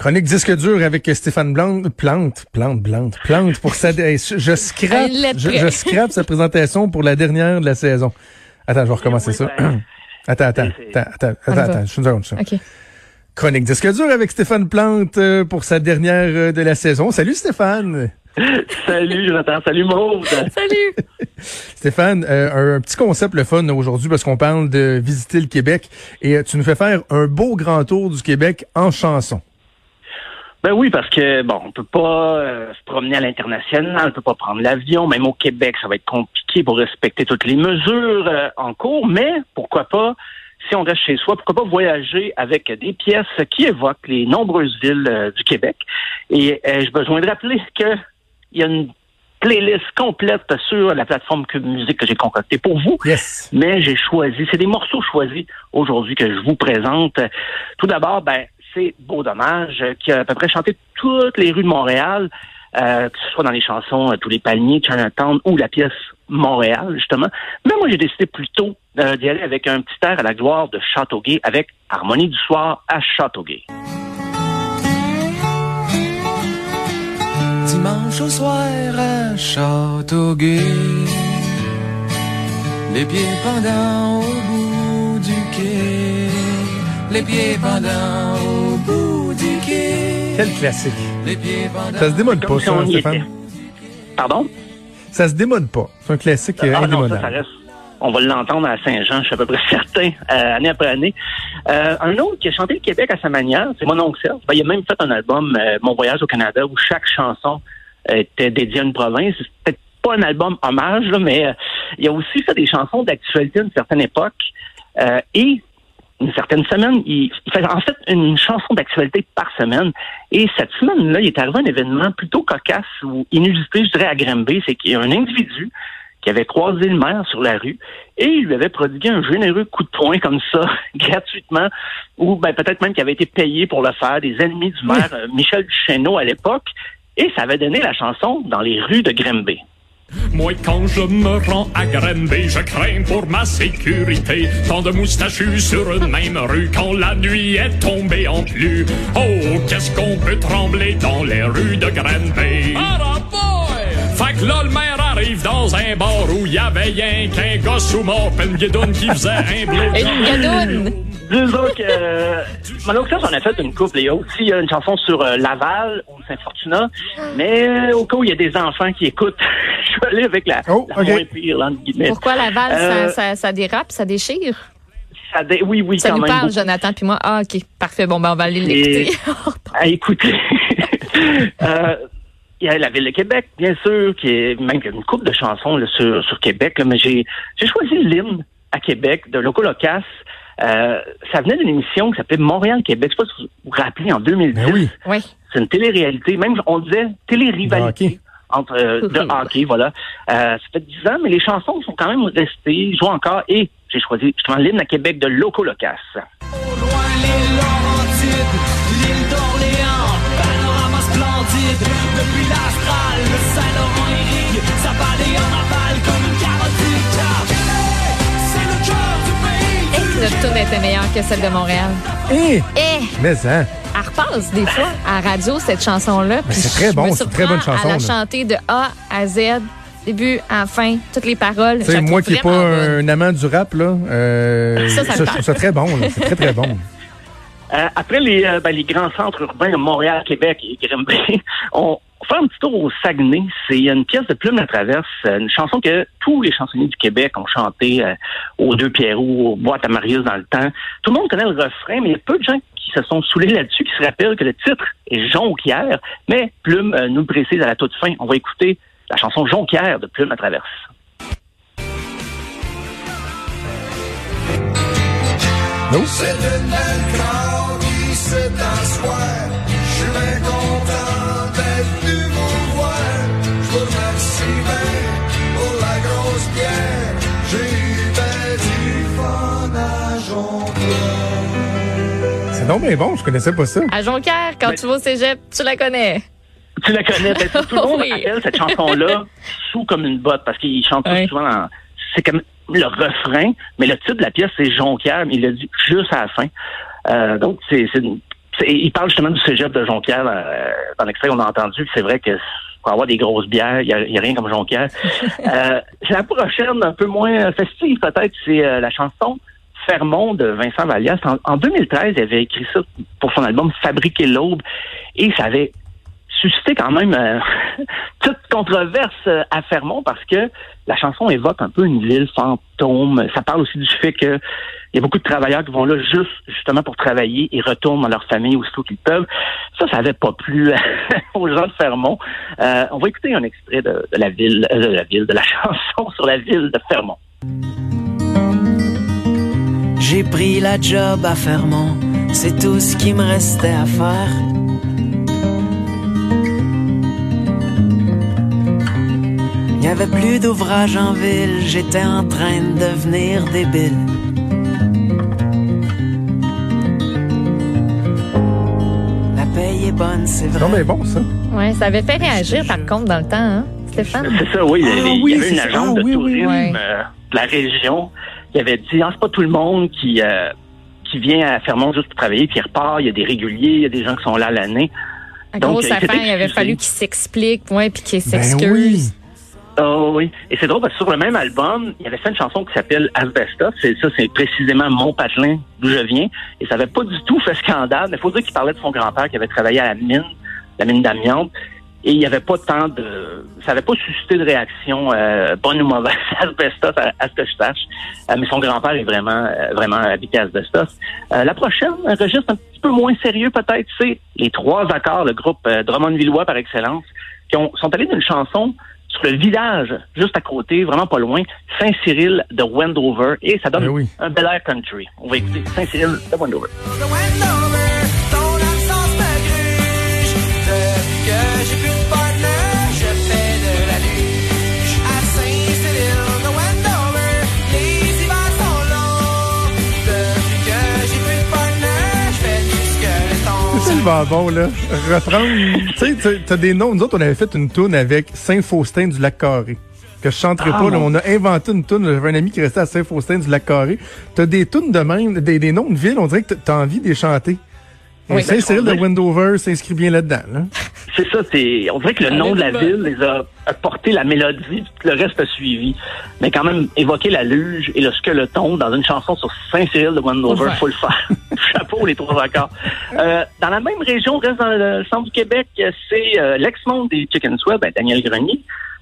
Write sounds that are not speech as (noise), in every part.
Chronique disque dur avec Stéphane Blanc, Plante, Plante, Plante, Plante pour sa, je scrape, je, je scrape sa présentation pour la dernière de la saison. Attends, je vais recommencer ça. Attends, attends, attends, attends, attends, attends, je suis une seconde. OK. Chronique disque dur avec Stéphane Plante euh, pour sa dernière euh, de la saison. Salut Stéphane. (laughs) Salut Jonathan, salut Maud. (laughs) Salut. (laughs) Stéphane, euh, un, petit concept le fun aujourd'hui parce qu'on parle de visiter le Québec et euh, tu nous fais faire un beau grand tour du Québec en chanson. Ben oui, parce que bon, on peut pas euh, se promener à l'international, on peut pas prendre l'avion, même au Québec, ça va être compliqué pour respecter toutes les mesures euh, en cours, mais pourquoi pas si on reste chez soi, pourquoi pas voyager avec des pièces qui évoquent les nombreuses villes euh, du Québec. Et j'ai besoin de rappeler que il y a une playlist complète sur la plateforme Cube Musique que j'ai concoctée pour vous. Yes. Mais j'ai choisi, c'est des morceaux choisis aujourd'hui que je vous présente. Tout d'abord, ben, c'est Beau Dommage, qui a à peu près chanté toutes les rues de Montréal, euh, que ce soit dans les chansons euh, Tous les palmiers, Chinatown ou la pièce Montréal, justement. Mais moi, j'ai décidé plutôt euh, d'y aller avec un petit air à la gloire de Châteauguay, avec Harmonie du soir à Châteauguay. Dimanche au soir à Châteauguay, les pieds pendant au bout du quai, les pieds pendant au bout du quai. Quel classique. Les pieds. Ça se démode pas, ça, Stéphane? était. Pardon? Ça se démode pas. C'est un classique euh, Ah non, ça, indémodable. ça reste. On va l'entendre à Saint-Jean, je suis à peu près (laughs) certain, euh, année après année. Euh, un autre qui a chanté le Québec à sa manière, c'est mon oncle Serge. Ben, il a même fait un album, euh, Mon voyage au Canada, où chaque chanson était dédiée à une province. C'est peut-être pas un album hommage, là, mais euh, il a aussi fait des chansons d'actualité d'une certaine époque. Euh, et une certaine semaine, il, il fait en fait une chanson d'actualité par semaine. Et cette semaine-là, il est arrivé un événement plutôt cocasse ou inusité, je dirais, à Granby. C'est qu'il y a un individu qui avait croisé le maire sur la rue et il lui avait prodigué un généreux coup de poing comme ça, (laughs) gratuitement, ou ben, peut-être même qu'il avait été payé pour le faire, des ennemis du maire euh, Michel Duchesneau à l'époque, et ça avait donné la chanson dans les rues de Granby. Moi, quand je me rends à Granby, je crains pour ma sécurité. Tant de moustachus sur une même rue quand la nuit est tombée en pluie. Oh, qu'est-ce qu'on peut trembler dans les rues de Granby? Dans un bar où il y avait rien qu'un gars sous mort, une guidoune qui faisait un blow. Une gadoune. Disons que euh, Serge en a fait une couple. Il y a aussi une chanson sur euh, Laval ou Saint-Fortuna. Mais euh, au cas où il y a des enfants qui écoutent, (laughs) je suis allé avec la, Oh, la ok. moins pire, là, entre guillemets. Pourquoi Laval, Euh, ça, ça, ça dérape, ça déchire? Ça dé- Oui, oui, Ça quand nous même. parle, beaucoup. Jonathan, puis moi. Ah, OK. Parfait. Bon, ben, on va aller Et- l'écouter. (laughs) à écouter. (laughs) Euh, Il y a la ville de Québec, bien sûr, qui est même une couple de chansons là, sur, sur Québec, là, mais j'ai j'ai choisi l'hymne à Québec de Loco Locas. Euh, ça venait d'une émission qui s'appelait Montréal-Québec. Je sais pas si vous vous rappelez, en 2010. Ben oui. oui. C'est une télé-réalité. Même, on disait télé-rivalité. hockey. Entre, euh, de hockey, voilà. Euh, ça fait 10 ans, mais les chansons sont quand même restées, jouent encore, et j'ai choisi justement l'hymne à Québec de Loco Locas. Au loin les Laurentides, l'île d'Orléans, panorama Depuis l'Astral, le Saint-Laurent irrigue, sa vallée en aval comme une carotide. Car Québec, c'est le cœur du pays. Et que notre tune était meilleure que celle de Montréal. Hé! Eh! Mais hein, Elle repasse des fois à la radio, cette chanson-là. puis c'est très bon, c'est une très bonne chanson, À la là. chanter de A à Z, début à fin, toutes les paroles. tu Je sais, la moi qui n'ai pas bonne. un amant du rap, là, euh, trouve ça très bon. là. C'est très, très bon. (laughs) Euh, après les, euh, ben, les grands centres urbains Montréal, Québec et Granby, (laughs) on fait un petit tour au Saguenay. C'est une pièce de Plume la Traverse, euh, une chanson que tous les chansonniers du Québec ont chanté euh, aux Deux Pierrots, aux Boîtes à Marius dans le temps. Tout le monde connaît le refrain, mais il y a peu de gens qui se sont saoulés là-dessus, qui se rappellent que le titre est Jonquière, mais Plume euh, nous le précise à la toute fin. On va écouter la chanson Jonquière de Plume la Traverse. C'est une crowd ici t'asseoir. Je suis bien content d'être venu vous voir. Je vous remercie bien pour la grosse bière. J'ai eu ben du fun à Jonquière. C'est donc bien bon, je connaissais pas ça. À Jonquière, quand Ben- tu vas au cégep, tu la connais. Tu la connais, ben, tout le monde (laughs) Oui. appelle cette chanson-là sous comme une botte parce qu'il chante Oui. souvent en- c'est comme le refrain, mais le titre de la pièce c'est Jonquière, mais il l'a dit juste à la fin. Euh, donc c'est il parle justement du cégep de Jonquière euh, dans l'extrait qu'on a entendu. C'est vrai que pour avoir des grosses bières, il n'y a, rien comme Jonquière. (laughs) euh, la prochaine, un peu moins festive peut-être, c'est euh, la chanson Fermont de Vincent Vallias. En, 2013, il avait écrit ça pour son album Fabriquer l'aube et ça avait suscité quand même euh, (laughs) toute controverse euh, à Fermont parce que la chanson évoque un peu une ville fantôme. Ça parle aussi du fait que il y a beaucoup de travailleurs qui vont là juste justement pour travailler et retournent dans leur famille aussitôt qu'ils peuvent. Ça, ça n'avait pas plu (laughs) aux gens de Fermont. Euh, on va écouter un extrait de, la ville, de la ville, de la (laughs) chanson sur la ville de Fermont. J'ai pris la job à Fermont, c'est tout ce qui me restait à faire. Avait plus d'ouvrage en ville, j'étais en train de devenir débile. La paye est bonne, c'est vrai. Non, mais bon, ça. Ouais, ça avait fait réagir par contre dans le temps, hein, Stéphane? C'est ça, oui. il y ah avait une agence de tourisme euh, de la région qui avait dit, ah, c'est pas tout le monde qui, euh, qui vient à Fermont juste pour travailler, puis il repart, il y a des réguliers, il y a des gens qui sont là l'année. Donc, grosse affaire, il avait fallu qu'il s'explique, ouais, puis qu'il ben s'excuse. Oh oui. Et c'est drôle parce que sur le même album, il y avait fait une chanson qui s'appelle Asbestos. Ça, c'est précisément mon patelin d'où je viens. Et ça avait pas du tout fait scandale. Mais faut dire qu'il parlait de son grand-père qui avait travaillé à la mine, la mine d'amiante. Et il n'y avait pas tant de... Ça n'avait pas suscité de réaction euh, bonne ou mauvaise (laughs) à Asbestos, à, ce que je sache. Euh, mais son grand-père est vraiment euh, vraiment habité à Asbestos. la prochaine, un registre un petit peu moins sérieux peut-être, c'est les trois accords, le groupe Drummond-Villois par excellence, qui ont, sont allés d'une chanson sur le village juste à côté, vraiment pas loin, Saint-Cyril de Wendover, et ça donne ben un bel air country. On va écouter Saint-Cyril de Wendover. Bon, là. Reprendre. tu sais, t'as des noms. Nous autres, on avait fait une tourne avec Saint-Faustin du Lac-Carré. Que je chanterai pas, là. Ah, on a inventé une tourne. J'avais un ami qui restait à Saint-Faustin du Lac-Carré. T'as des tunes de même, des, des, noms de villes, on dirait que t'as envie de les chanter. Oui, Saint-Cyril de Wendover s'inscrit bien là-dedans, là. C'est ça, c'est. On dirait que le nom de la ville les a apporté la mélodie, le reste a suivi. Mais quand même, évoquer la luge et le skeleton dans une chanson sur Saint-Cyril de Wendover, faut le faire. (laughs) Chapeau les trois accords. Euh, dans la même région, reste dans le centre du Québec, c'est euh, l'ex-monde des Chicken Sweat, ben, Daniel Grenier.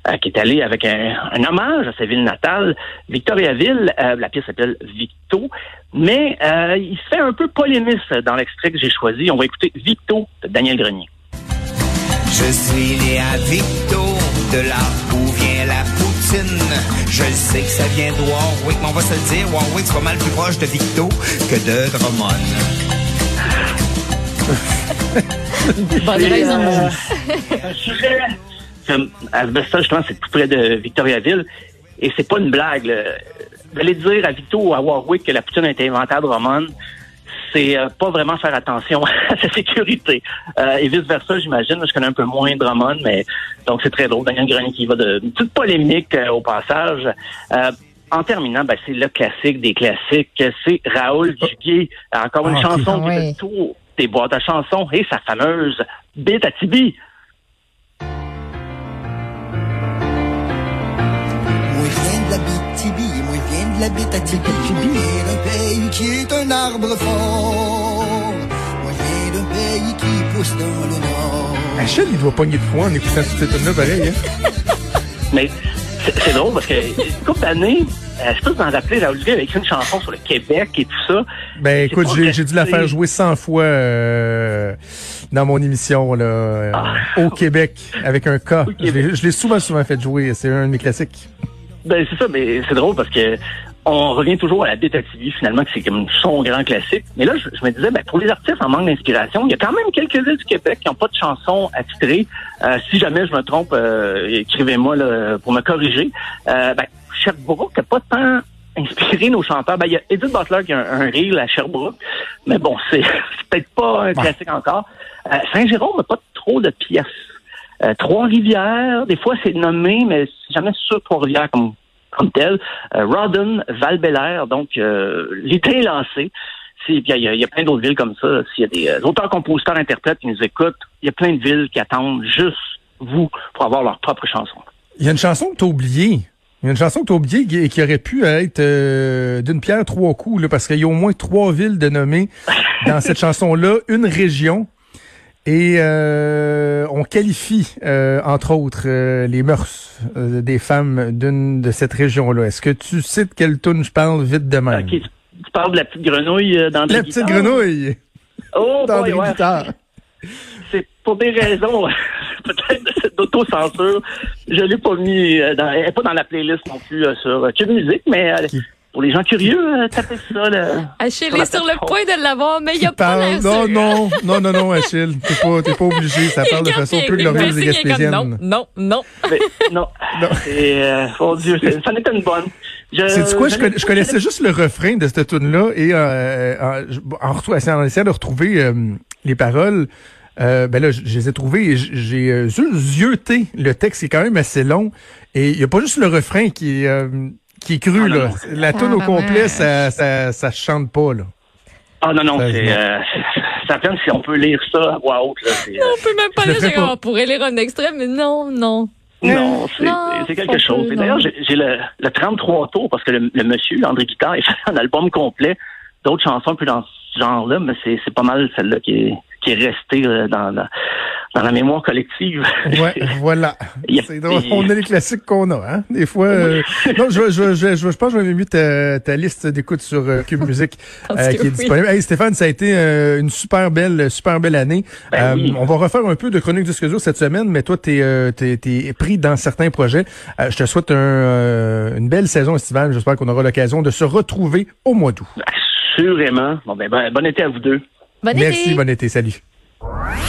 Euh, qui est allé avec un, hommage à sa ville natale, Victoriaville. Euh, la pièce s'appelle Victo, mais il se fait un peu polémiste dans l'extrait que j'ai choisi. On va écouter Victo de Daniel Grenier. Je suis né à Victo, de là où vient la poutine. Je sais que ça vient de Warwick, mais on va se le dire, Warwick, c'est pas mal plus proche de Victo que de Drummond. Bonne raison. Euh, un Asbestos, justement, c'est tout près de Victoriaville, et c'est pas une blague. D'aller dire à Victo ou à Warwick que la poutine a été inventée à Drummond, c'est euh, pas vraiment faire attention (laughs) à sa sécurité. Euh, et vice-versa, j'imagine. Je connais un peu moins Drummond, mais donc c'est très drôle. Daniel Grenier qui va de une petite polémique euh, au passage. en terminant, ben, c'est le classique des classiques. C'est Raoul Duguay. Encore une ah, chanson qui fait tout des boîtes à chansons et sa fameuse Bite à Tibi. Bite à Tibi pays qui est un arbre fort. Viens d'un pays qui pousse dans le nord. Achille, il doit pogner de foi en écoutant cette tune-là, pareil. Hein? (laughs) Mais c'est drôle parce que couple d'années, euh, je peux m'en rappeler, Raoul Duguay avec une chanson sur le Québec et tout ça. Ben écoute, j'ai dû la faire jouer 100 fois euh, dans mon émission là, euh, ah. au Québec avec un K. Je l'ai souvent souvent fait jouer, c'est un de mes classiques. Ben c'est ça, mais c'est drôle parce que on revient toujours à la TV, finalement, que c'est comme son grand classique. Mais là, je, me disais, ben, pour les artistes en manque d'inspiration, il y a quand même quelques villes du Québec qui n'ont pas de chansons attitrées. Euh, si jamais je me trompe, euh, écrivez-moi pour me corriger. Euh, ben, Sherbrooke n'a pas tant inspiré nos chanteurs. Ben, il y a Edith Butler qui a un, un reel à Sherbrooke, mais bon, c'est (laughs) peut-être pas un classique encore. Euh, Saint-Jérôme n'a pas trop de pièces. Trois-Rivières, des fois c'est nommé, mais c'est jamais sur Trois-Rivières comme comme tel. Euh, Rodden val donc euh, l'été est lancé. il y, a, y a plein d'autres villes comme ça. S'il y a des euh, auteurs, compositeurs, interprètes qui nous écoutent, il y a plein de villes qui attendent juste vous pour avoir leur propre chanson. Il y a une chanson que tu as oubliée. Il y a une chanson que tu as oubliée qui, qui aurait pu être euh, d'une pierre trois coups, là, parce qu'il y a au moins trois villes de nommer dans cette (laughs) chanson-là, une région. Et euh, on qualifie, euh, entre autres, les mœurs des femmes d'une de cette région-là. Est-ce que tu de quelle tune je parle vite de même? tu parles de la petite grenouille dans La petite grenouille! Oh, dans boy, ouais. C'est pour des raisons (laughs) peut-être d'autocensure. Je l'ai pas mis euh, dans, elle est pas dans la playlist non plus euh, sur euh, Cube Musique, mais pour les gens curieux, tapez ça. Là, Achille est sur le point de l'avoir, mais il n'y a pas parle, Non, non, non, non, non, Achille, t'es pas, t'es pas obligé. Ça parle de façon plus glorieuse et gaspésienne. Non, non, non. (laughs) Mais, non. non. Et, oh Dieu, ça n'était une bonne. C'est quoi? Je, je, connaissais juste le refrain de cette tune-là et euh, en, en, en, essayant de retrouver euh, les paroles, euh, ben là, je, les ai trouvés et j'ai euh, zioté le texte, c'est quand même assez long. Et il n'y a pas juste le refrain qui est, euh, qui est cru, ah, là. La tune au complet, ça, ça, ça chante pas, là. Ah non, non, c'est... Euh, ça peine si on peut lire ça à voix haute. Là, non, on peut même pas lire. On pourrait lire un extrait, mais non, non. Non, c'est quelque chose. D'ailleurs, j'ai le, le 33 tours parce que le, le monsieur, André Guitard, (laughs) il fait un album complet d'autres chansons plus dans ce genre-là, mais c'est pas mal celle-là qui est, qui est restée euh, dans, dans, dans la mémoire collective. Ouais, (laughs) voilà. C'est drôle. On a les classiques qu'on a, hein. Des fois. Euh... non, je, je, je, je, pense que j'avais mis ta, ta liste d'écoute sur euh, Cube Musique (laughs) euh, qui est disponible. Hey, Stéphane, ça a été euh, une super belle, super belle année. Ben oui. On va refaire un peu de chronique du dur cette semaine, mais toi, t'es es, es, pris dans certains projets. je te souhaite un, une belle saison estivale. J'espère qu'on aura l'occasion de se retrouver au mois d'août. Assurément. Bon, ben, bon, bon été à vous deux. Bon Merci, été. bon été. Salut.